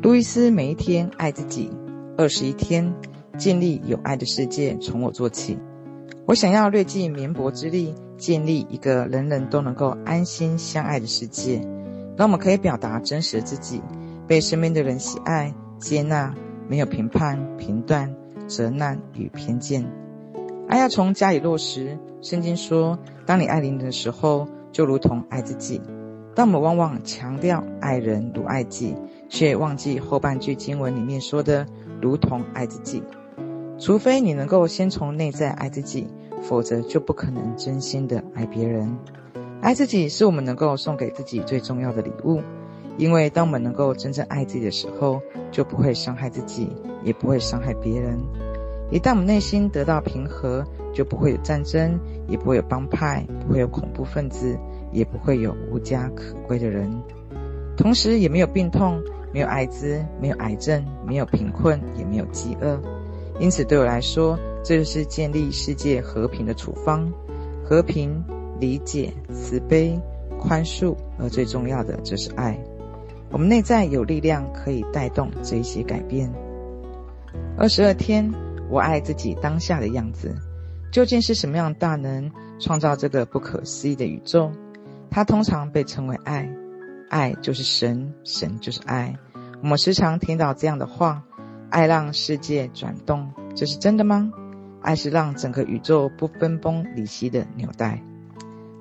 路易斯每一天爱自己二十一天，建立有爱的世界，从我做起。我想要略尽绵薄之力，建立一个人人都能够安心相爱的世界，让我们可以表达真实的自己，被身边的人喜爱、接纳，没有评判、评断、责难与偏见。爱要从家里落实。圣经说，当你爱邻人的时候，就如同爱自己。但我们往往强调爱人如爱己，却忘记后半句经文里面说的“如同爱自己”。除非你能够先从内在爱自己。否则就不可能真心的爱别人。爱自己是我们能够送给自己最重要的礼物，因为当我们能够真正爱自己的时候，就不会伤害自己，也不会伤害别人。一旦我们内心得到平和，就不会有战争，也不会有帮派，不会有恐怖分子，也不会有无家可归的人。同时，也没有病痛，没有艾滋，没有癌症，没有贫困，也没有饥饿。因此，对我来说，这就是建立世界和平的处方：和平、理解、慈悲、宽恕，而最重要的就是爱。我们内在有力量可以带动这一些改变。二十二天，我爱自己当下的样子。究竟是什么样的大能创造这个不可思议的宇宙？它通常被称为爱，爱就是神，神就是爱。我们时常听到这样的话。爱让世界转动，这是真的吗？爱是让整个宇宙不分崩离析的纽带。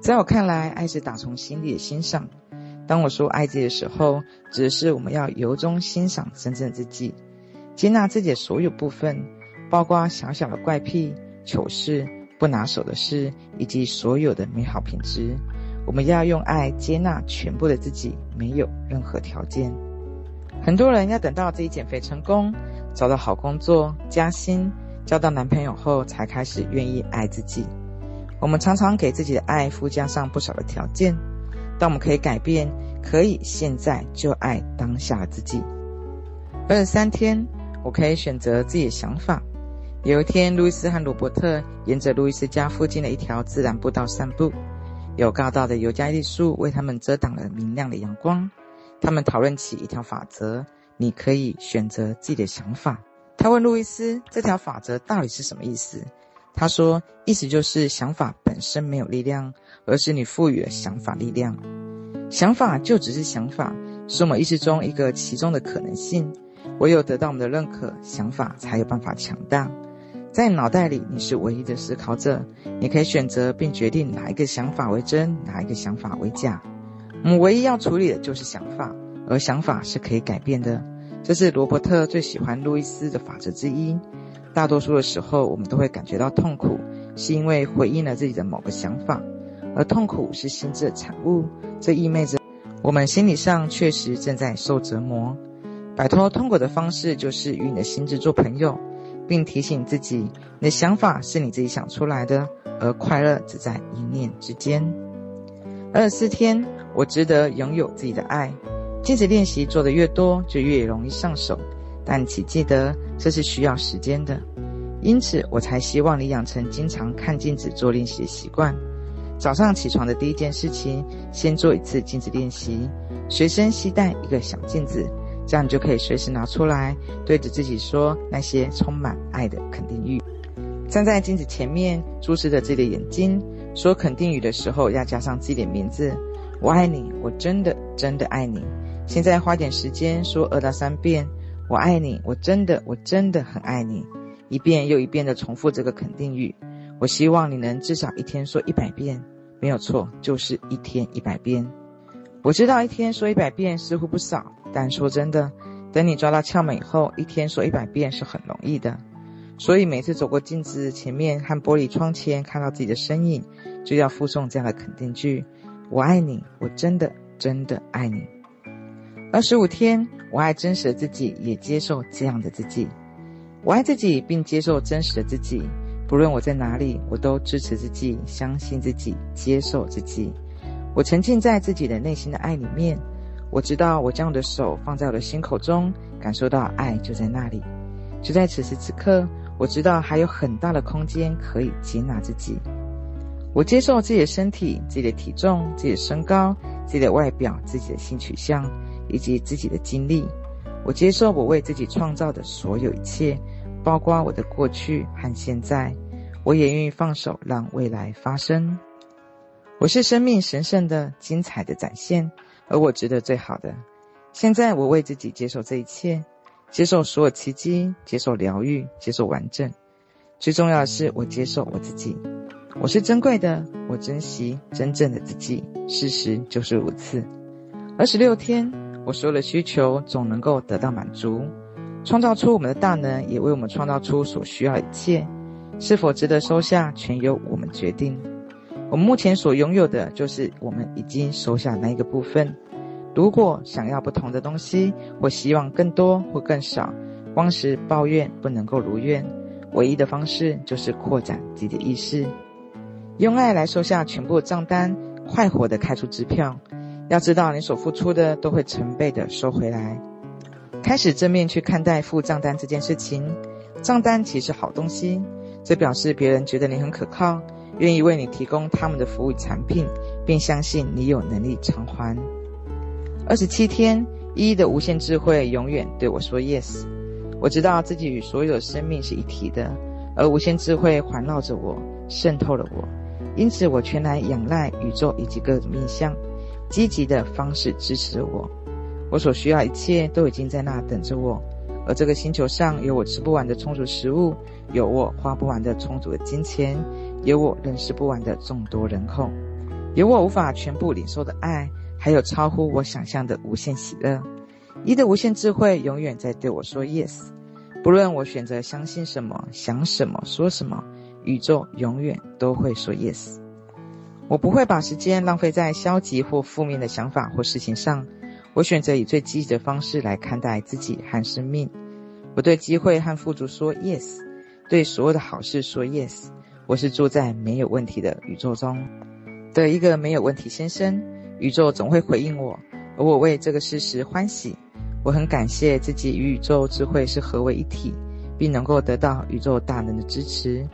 在我看来，爱是打从心里的欣赏。当我说爱自己的时候，指的是我们要由衷欣赏真正自己，接纳自己的所有部分，包括小小的怪癖、糗事、不拿手的事，以及所有的美好品质。我们要用爱接纳全部的自己，没有任何条件。很多人要等到自己减肥成功，找到好工作、加薪、交到男朋友后，才开始愿意爱自己。我们常常给自己的爱附加上不少的条件，但我们可以改变，可以现在就爱当下自己。二十三天，我可以选择自己的想法。有一天，路易斯和罗伯特沿着路易斯家附近的一条自然步道散步，有高大的尤加利树为他们遮挡了明亮的阳光。他们讨论起一条法则。你可以选择自己的想法。他问路易斯：“这条法则到底是什么意思？”他说：“意思就是想法本身没有力量，而是你赋予了想法力量。想法就只是想法，是我们意识中一个其中的可能性。唯有得到我们的认可，想法才有办法强大。在脑袋里，你是唯一的思考者，你可以选择并决定哪一个想法为真，哪一个想法为假。我们唯一要处理的就是想法。”而想法是可以改变的，这是罗伯特最喜欢路易斯的法则之一。大多数的时候，我们都会感觉到痛苦，是因为回应了自己的某个想法，而痛苦是心智的产物。这意味着我们心理上确实正在受折磨。摆脱痛苦的方式就是与你的心智做朋友，并提醒自己，你的想法是你自己想出来的，而快乐只在一念之间。二十四天，我值得拥有自己的爱。镜子练习做得越多，就越容易上手，但请记得这是需要时间的。因此，我才希望你养成经常看镜子做练习的习惯。早上起床的第一件事情，先做一次镜子练习，随身携带一个小镜子，这样你就可以随时拿出来，对着自己说那些充满爱的肯定语。站在镜子前面，注视着自己的眼睛，说肯定语的时候要加上自己的名字：“我爱你，我真的真的爱你。”现在花点时间说二到三遍“我爱你”，我真的，我真的很爱你，一遍又一遍的重复这个肯定语。我希望你能至少一天说一百遍，没有错，就是一天一百遍。我知道一天说一百遍似乎不少，但说真的，等你抓到窍门以后，一天说一百遍是很容易的。所以每次走过镜子前面和玻璃窗前看到自己的身影，就要附送这样的肯定句：“我爱你，我真的，真的爱你。”二十五天，我爱真实的自己，也接受这样的自己。我爱自己，并接受真实的自己。不论我在哪里，我都支持自己，相信自己，接受自己。我沉浸在自己的内心的爱里面。我知道，我将我的手放在我的心口中，感受到爱就在那里。就在此时此刻，我知道还有很大的空间可以接纳自己。我接受自己的身体、自己的体重、自己的身高、自己的外表、自己的性取向。以及自己的经历，我接受我为自己创造的所有一切，包括我的过去和现在。我也愿意放手，让未来发生。我是生命神圣的、精彩的展现，而我值得最好的。现在，我为自己接受这一切，接受所有奇迹，接受疗愈，接受完整。最重要的是，我接受我自己。我是珍贵的，我珍惜真正的自己。事实就是如此。二十六天，我所有的需求总能够得到满足。创造出我们的大能，也为我们创造出所需要一切。是否值得收下，全由我们决定。我们目前所拥有的，就是我们已经收下那一个部分。如果想要不同的东西，或希望更多或更少，光是抱怨不能够如愿。唯一的方式就是扩展自己的意识。用爱来收下全部账单，快活地开出支票。要知道，你所付出的都会成倍地收回来。开始正面去看待付账单这件事情。账单其实好东西，这表示别人觉得你很可靠，愿意为你提供他们的服务产品，并相信你有能力偿还。二十七天，一的无限智慧永远对我说 “yes”。我知道自己与所有生命是一体的，而无限智慧环绕着我，渗透了我。因此，我全然仰赖宇宙以及各种面向，积极的方式支持我。我所需要一切都已经在那等着我，而这个星球上有我吃不完的充足食物，有我花不完的充足的金钱，有我认识不完的众多人口，有我无法全部领受的爱，还有超乎我想象的无限喜乐。一的无限智慧永远在对我说 “yes”，不论我选择相信什么、想什么、说什么。宇宙永远都会说 yes，我不会把时间浪费在消极或负面的想法或事情上。我选择以最积极的方式来看待自己和生命。我对机会和富足说 yes，对所有的好事说 yes。我是住在没有问题的宇宙中的一个没有问题先生。宇宙总会回应我，而我为这个事实欢喜。我很感谢自己与宇宙智慧是合为一体，并能够得到宇宙大能的支持。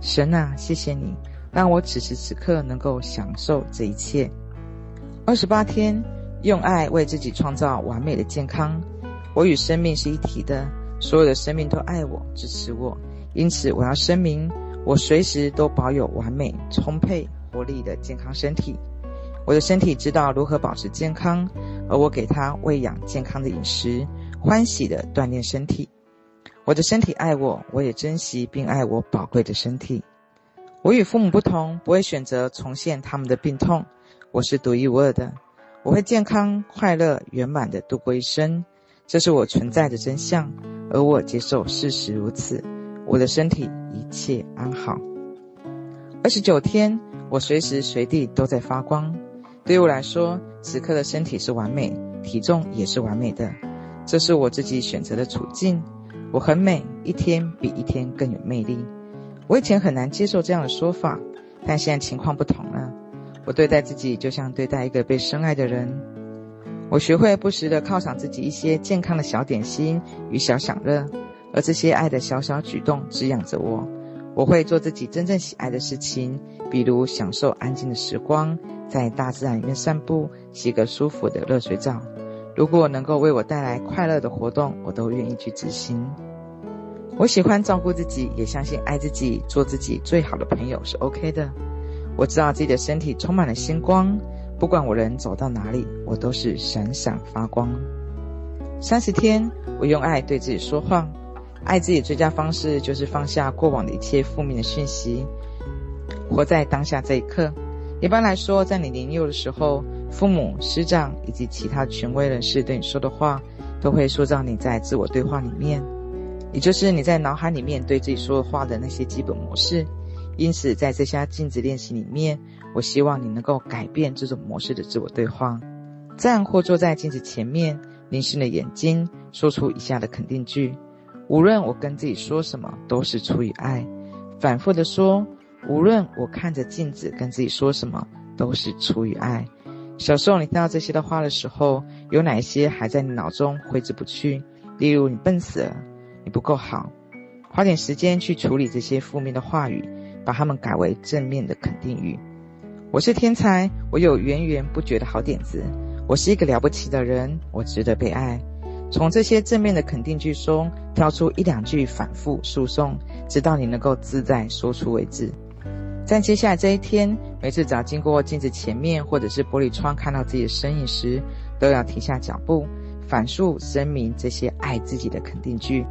神啊，谢谢你，让我此时此刻能够享受这一切。二十八天，用爱为自己创造完美的健康。我与生命是一体的，所有的生命都爱我、支持我。因此，我要声明，我随时都保有完美、充沛、活力的健康身体。我的身体知道如何保持健康，而我给它喂养健康的饮食，欢喜的锻炼身体。我的身体爱我，我也珍惜并爱我宝贵的身体。我与父母不同，不会选择重现他们的病痛。我是独一无二的，我会健康、快乐、圆满的度过一生。这是我存在的真相，而我接受事实如此。我的身体一切安好。二十九天，我随时随地都在发光。对于我来说，此刻的身体是完美，体重也是完美的。这是我自己选择的处境。我很美，一天比一天更有魅力。我以前很难接受这样的说法，但现在情况不同了。我对待自己就像对待一个被深爱的人。我学会不时地犒赏自己一些健康的小点心与小享乐，而这些爱的小小举动滋养着我。我会做自己真正喜爱的事情，比如享受安静的时光，在大自然里面散步，洗个舒服的热水澡。如果能够为我带来快乐的活动，我都愿意去执行。我喜欢照顾自己，也相信爱自己，做自己最好的朋友是 OK 的。我知道自己的身体充满了星光，不管我人走到哪里，我都是闪闪发光。三十天，我用爱对自己说话。爱自己最佳方式就是放下过往的一切负面的讯息，活在当下这一刻。一般来说，在你年幼的时候，父母、师长以及其他权威人士对你说的话，都会塑造你在自我对话里面。也就是你在脑海里面对自己说的话的那些基本模式，因此在这些镜子练习里面，我希望你能够改变这种模式的自我对话。站或坐在镜子前面，凝视你的眼睛，说出以下的肯定句：无论我跟自己说什么，都是出于爱。反复的说：无论我看着镜子跟自己说什么，都是出于爱。小时候你听到这些的话的时候，有哪一些还在你脑中挥之不去？例如你笨死了。你不够好，花点时间去处理这些负面的话语，把它们改为正面的肯定语。我是天才，我有源源不绝的好点子，我是一个了不起的人，我值得被爱。从这些正面的肯定句中挑出一两句反复诉讼，直到你能够自在说出为止。在接下来这一天，每次只要经过镜子前面或者是玻璃窗看到自己的身影时，都要停下脚步，反复声明这些爱自己的肯定句。